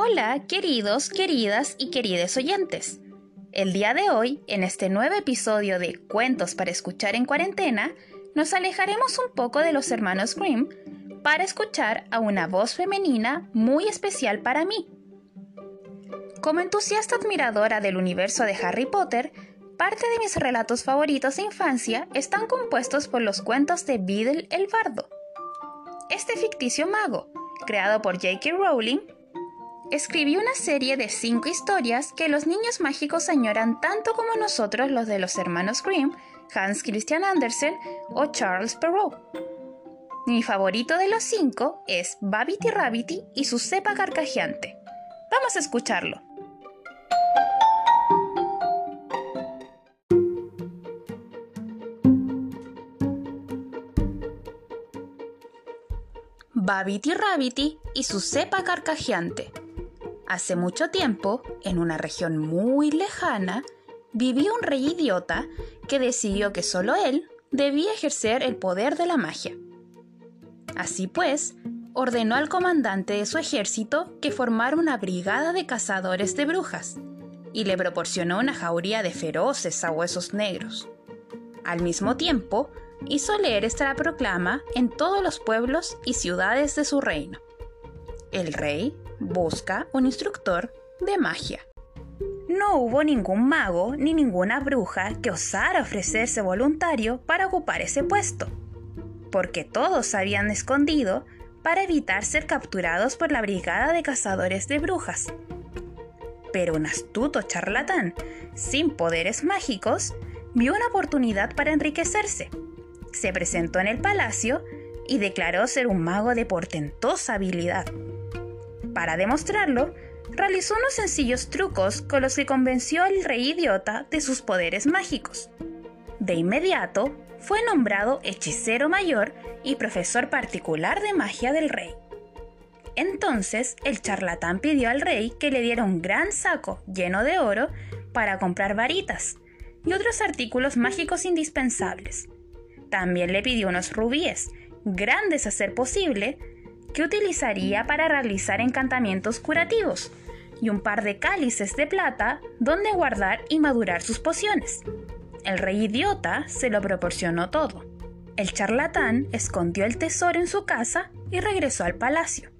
Hola, queridos, queridas y querides oyentes. El día de hoy, en este nuevo episodio de Cuentos para escuchar en cuarentena, nos alejaremos un poco de los hermanos Grimm para escuchar a una voz femenina muy especial para mí. Como entusiasta admiradora del universo de Harry Potter, parte de mis relatos favoritos de infancia están compuestos por los cuentos de Beedle el Bardo. Este ficticio mago, creado por J.K. Rowling, escribió una serie de cinco historias que los niños mágicos añoran tanto como nosotros los de los hermanos Grimm, Hans Christian Andersen o Charles Perrault. Mi favorito de los cinco es Babity Rabbity y su cepa carcajeante. Vamos a escucharlo. Babity Rabbity y su cepa carcajeante. Hace mucho tiempo, en una región muy lejana, vivía un rey idiota que decidió que solo él debía ejercer el poder de la magia. Así pues, ordenó al comandante de su ejército que formara una brigada de cazadores de brujas y le proporcionó una jauría de feroces sabuesos negros. Al mismo tiempo, hizo leer esta proclama en todos los pueblos y ciudades de su reino. El rey busca un instructor de magia. No hubo ningún mago ni ninguna bruja que osara ofrecerse voluntario para ocupar ese puesto, porque todos se habían escondido para evitar ser capturados por la brigada de cazadores de brujas. Pero un astuto charlatán, sin poderes mágicos, vio una oportunidad para enriquecerse. Se presentó en el palacio y declaró ser un mago de portentosa habilidad. Para demostrarlo, realizó unos sencillos trucos con los que convenció al rey idiota de sus poderes mágicos. De inmediato, fue nombrado hechicero mayor y profesor particular de magia del rey. Entonces, el charlatán pidió al rey que le diera un gran saco lleno de oro para comprar varitas y otros artículos mágicos indispensables. También le pidió unos rubíes, grandes a ser posible, que utilizaría para realizar encantamientos curativos, y un par de cálices de plata donde guardar y madurar sus pociones. El rey idiota se lo proporcionó todo. El charlatán escondió el tesoro en su casa y regresó al palacio.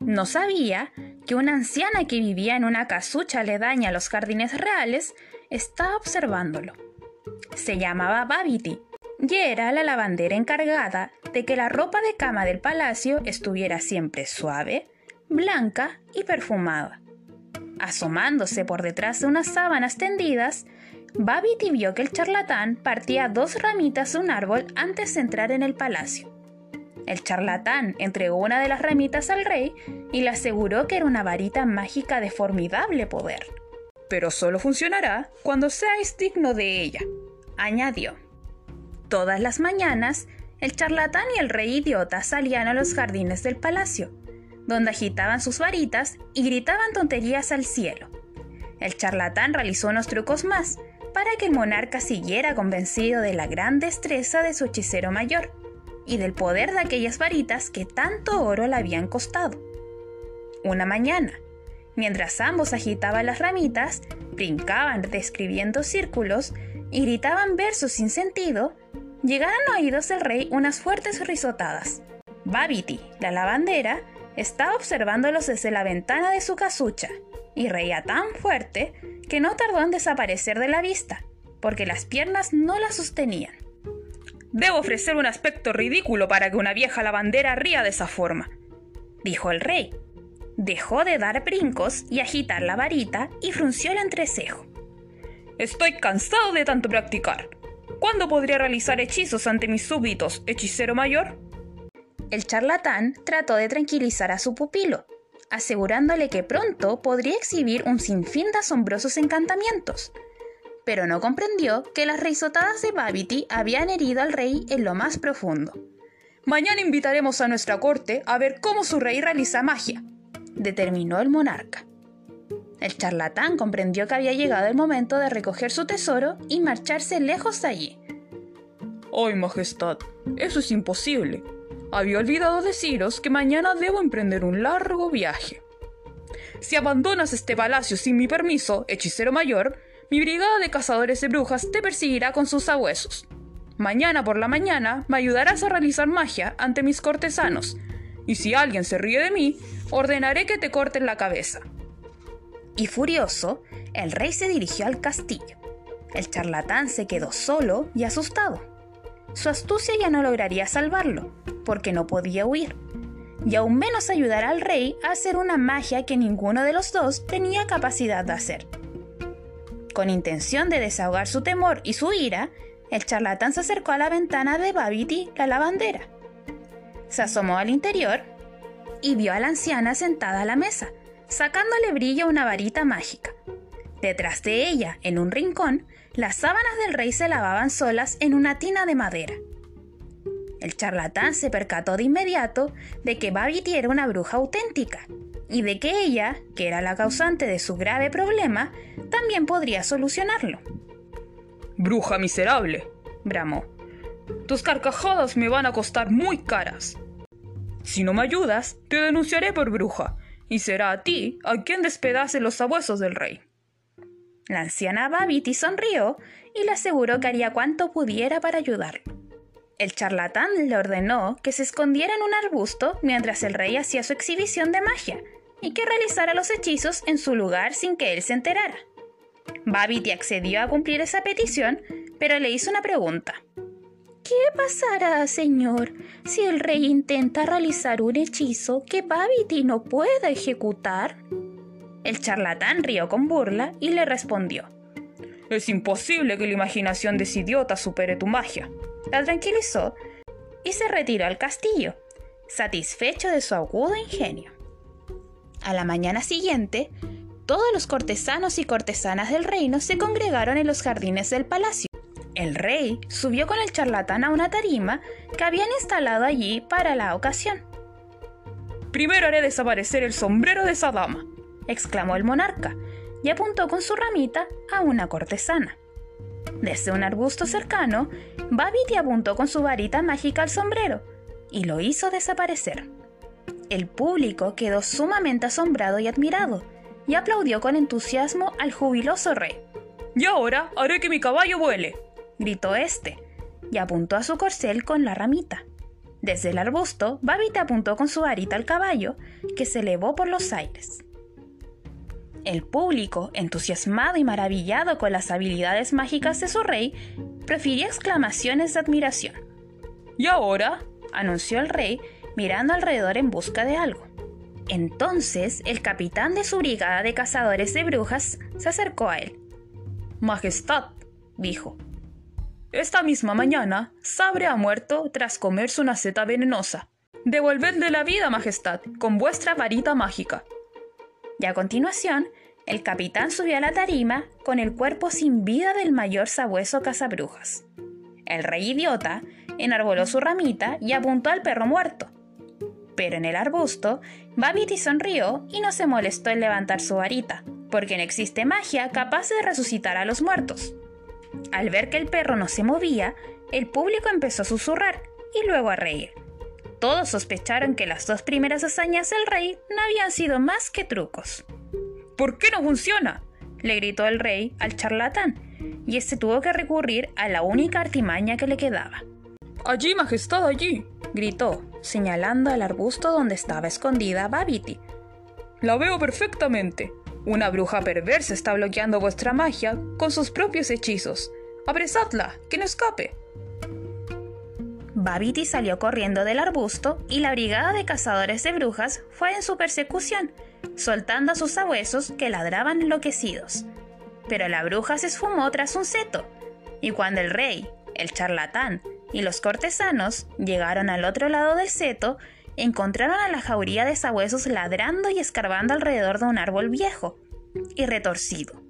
No sabía que una anciana que vivía en una casucha aledaña a los jardines reales estaba observándolo. Se llamaba Babity y era la lavandera encargada de que la ropa de cama del palacio estuviera siempre suave, blanca y perfumada. Asomándose por detrás de unas sábanas tendidas, Babity vio que el charlatán partía dos ramitas de un árbol antes de entrar en el palacio. El charlatán entregó una de las ramitas al rey y le aseguró que era una varita mágica de formidable poder. Pero solo funcionará cuando seáis digno de ella, añadió. Todas las mañanas, el charlatán y el rey idiota salían a los jardines del palacio, donde agitaban sus varitas y gritaban tonterías al cielo. El charlatán realizó unos trucos más para que el monarca siguiera convencido de la gran destreza de su hechicero mayor y del poder de aquellas varitas que tanto oro le habían costado. Una mañana, mientras ambos agitaban las ramitas, brincaban describiendo círculos y gritaban versos sin sentido, llegaron oídos del rey unas fuertes risotadas. Babity, la lavandera, estaba observándolos desde la ventana de su casucha y reía tan fuerte que no tardó en desaparecer de la vista, porque las piernas no la sostenían. Debo ofrecer un aspecto ridículo para que una vieja lavandera ría de esa forma, dijo el rey. Dejó de dar brincos y agitar la varita y frunció el entrecejo. Estoy cansado de tanto practicar. ¿Cuándo podría realizar hechizos ante mis súbditos, hechicero mayor? El charlatán trató de tranquilizar a su pupilo, asegurándole que pronto podría exhibir un sinfín de asombrosos encantamientos. Pero no comprendió que las risotadas de Babity habían herido al rey en lo más profundo. Mañana invitaremos a nuestra corte a ver cómo su rey realiza magia, determinó el monarca. El charlatán comprendió que había llegado el momento de recoger su tesoro y marcharse lejos de allí. ¡Ay, Majestad! Eso es imposible. Había olvidado deciros que mañana debo emprender un largo viaje. si abandonas este palacio sin mi permiso, hechicero mayor, mi brigada de cazadores de brujas te perseguirá con sus sabuesos. Mañana por la mañana me ayudarás a realizar magia ante mis cortesanos, y si alguien se ríe de mí, ordenaré que te corten la cabeza. Y furioso, el rey se dirigió al castillo. El charlatán se quedó solo y asustado. Su astucia ya no lograría salvarlo, porque no podía huir, y aún menos ayudar al rey a hacer una magia que ninguno de los dos tenía capacidad de hacer. Con intención de desahogar su temor y su ira, el charlatán se acercó a la ventana de Babiti, la lavandera. Se asomó al interior y vio a la anciana sentada a la mesa, sacándole brillo a una varita mágica. Detrás de ella, en un rincón, las sábanas del rey se lavaban solas en una tina de madera. El charlatán se percató de inmediato de que Babiti era una bruja auténtica y de que ella, que era la causante de su grave problema, también podría solucionarlo. Bruja miserable, bramó. Tus carcajadas me van a costar muy caras. Si no me ayudas, te denunciaré por bruja, y será a ti a quien despedace los sabuesos del rey. La anciana Babiti sonrió y le aseguró que haría cuanto pudiera para ayudarlo. El charlatán le ordenó que se escondiera en un arbusto mientras el rey hacía su exhibición de magia y que realizara los hechizos en su lugar sin que él se enterara. Babiti accedió a cumplir esa petición, pero le hizo una pregunta. ¿Qué pasará, señor, si el rey intenta realizar un hechizo que Babiti no pueda ejecutar? El charlatán rió con burla y le respondió. Es imposible que la imaginación de ese idiota supere tu magia. La tranquilizó y se retiró al castillo, satisfecho de su agudo ingenio. A la mañana siguiente, todos los cortesanos y cortesanas del reino se congregaron en los jardines del palacio. El rey subió con el charlatán a una tarima que habían instalado allí para la ocasión. Primero haré desaparecer el sombrero de esa dama, exclamó el monarca, y apuntó con su ramita a una cortesana. Desde un arbusto cercano, Babiti apuntó con su varita mágica al sombrero y lo hizo desaparecer. El público quedó sumamente asombrado y admirado, y aplaudió con entusiasmo al jubiloso rey. Y ahora haré que mi caballo vuele, gritó este, y apuntó a su corcel con la ramita. Desde el arbusto, Babita apuntó con su varita al caballo, que se elevó por los aires. El público, entusiasmado y maravillado con las habilidades mágicas de su rey, prefirió exclamaciones de admiración. ¿Y ahora? anunció el rey, mirando alrededor en busca de algo. Entonces el capitán de su brigada de cazadores de brujas se acercó a él. Majestad, dijo. Esta misma mañana, Sabre ha muerto tras comerse una seta venenosa. Devolvedle la vida, Majestad, con vuestra varita mágica. Y a continuación, el capitán subió a la tarima con el cuerpo sin vida del mayor sabueso cazabrujas. El rey idiota enarboló su ramita y apuntó al perro muerto, pero en el arbusto, Babiti sonrió y no se molestó en levantar su varita, porque no existe magia capaz de resucitar a los muertos. Al ver que el perro no se movía, el público empezó a susurrar y luego a reír. Todos sospecharon que las dos primeras hazañas del rey no habían sido más que trucos. ¿Por qué no funciona? le gritó el rey al charlatán, y este tuvo que recurrir a la única artimaña que le quedaba. Allí, Majestad, allí, gritó, señalando al arbusto donde estaba escondida Babiti. La veo perfectamente. Una bruja perversa está bloqueando vuestra magia con sus propios hechizos. Apresadla, que no escape. Babiti salió corriendo del arbusto y la brigada de cazadores de brujas fue en su persecución, soltando a sus sabuesos que ladraban enloquecidos. Pero la bruja se esfumó tras un seto, y cuando el rey, el charlatán y los cortesanos llegaron al otro lado del seto, encontraron a la jauría de sabuesos ladrando y escarbando alrededor de un árbol viejo y retorcido.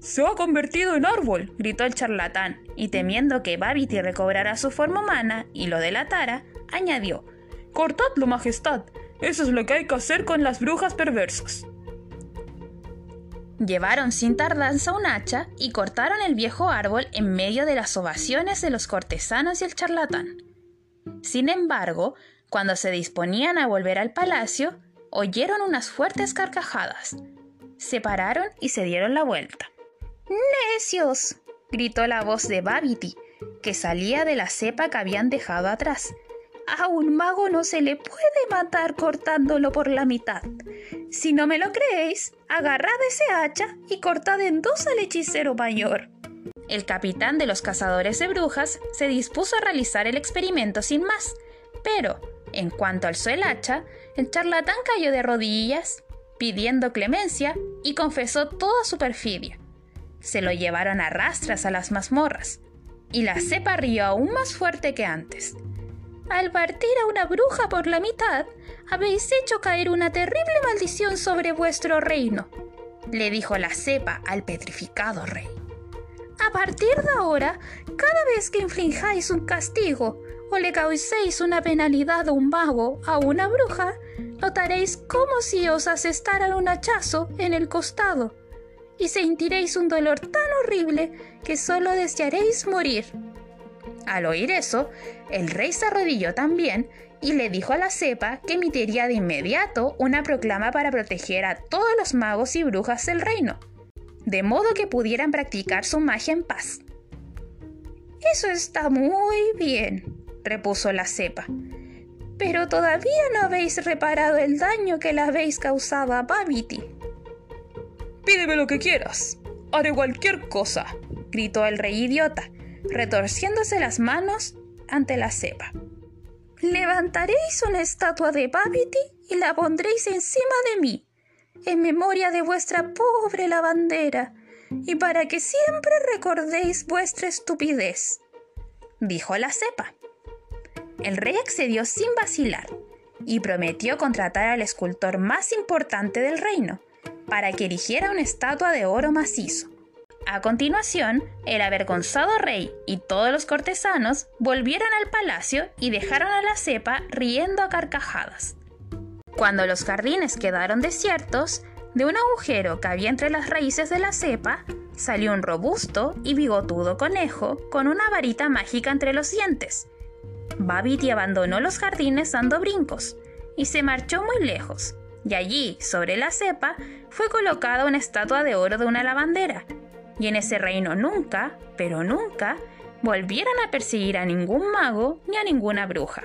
Se ha convertido en árbol, gritó el charlatán, y temiendo que Babiti recobrara su forma humana y lo delatara, añadió: Cortadlo, majestad. Eso es lo que hay que hacer con las brujas perversas. Llevaron sin tardanza un hacha y cortaron el viejo árbol en medio de las ovaciones de los cortesanos y el charlatán. Sin embargo, cuando se disponían a volver al palacio, oyeron unas fuertes carcajadas. Se pararon y se dieron la vuelta. ¡Necios! gritó la voz de Babity, que salía de la cepa que habían dejado atrás. A un mago no se le puede matar cortándolo por la mitad. Si no me lo creéis, agarrad ese hacha y cortad en dos al hechicero mayor. El capitán de los cazadores de brujas se dispuso a realizar el experimento sin más, pero, en cuanto alzó el hacha, el charlatán cayó de rodillas, pidiendo clemencia, y confesó toda su perfidia. Se lo llevaron a rastras a las mazmorras, y la cepa rió aún más fuerte que antes. Al partir a una bruja por la mitad, habéis hecho caer una terrible maldición sobre vuestro reino, le dijo la cepa al petrificado rey. A partir de ahora, cada vez que inflijáis un castigo o le causéis una penalidad a un mago a una bruja, notaréis como si os asestaran un hachazo en el costado y sentiréis un dolor tan horrible que solo desearéis morir. Al oír eso, el rey se arrodilló también y le dijo a la cepa que emitiría de inmediato una proclama para proteger a todos los magos y brujas del reino, de modo que pudieran practicar su magia en paz. Eso está muy bien, repuso la cepa. Pero todavía no habéis reparado el daño que le habéis causado a Babity. Pídeme lo que quieras. Haré cualquier cosa, gritó el rey idiota, retorciéndose las manos ante la cepa. Levantaréis una estatua de Babity y la pondréis encima de mí, en memoria de vuestra pobre lavandera, y para que siempre recordéis vuestra estupidez, dijo la cepa. El rey accedió sin vacilar y prometió contratar al escultor más importante del reino para que erigiera una estatua de oro macizo. A continuación, el avergonzado rey y todos los cortesanos volvieron al palacio y dejaron a la cepa riendo a carcajadas. Cuando los jardines quedaron desiertos, de un agujero que había entre las raíces de la cepa, salió un robusto y bigotudo conejo con una varita mágica entre los dientes. Babity abandonó los jardines dando brincos y se marchó muy lejos, y allí, sobre la cepa, fue colocada una estatua de oro de una lavandera, y en ese reino nunca, pero nunca, volvieron a perseguir a ningún mago ni a ninguna bruja.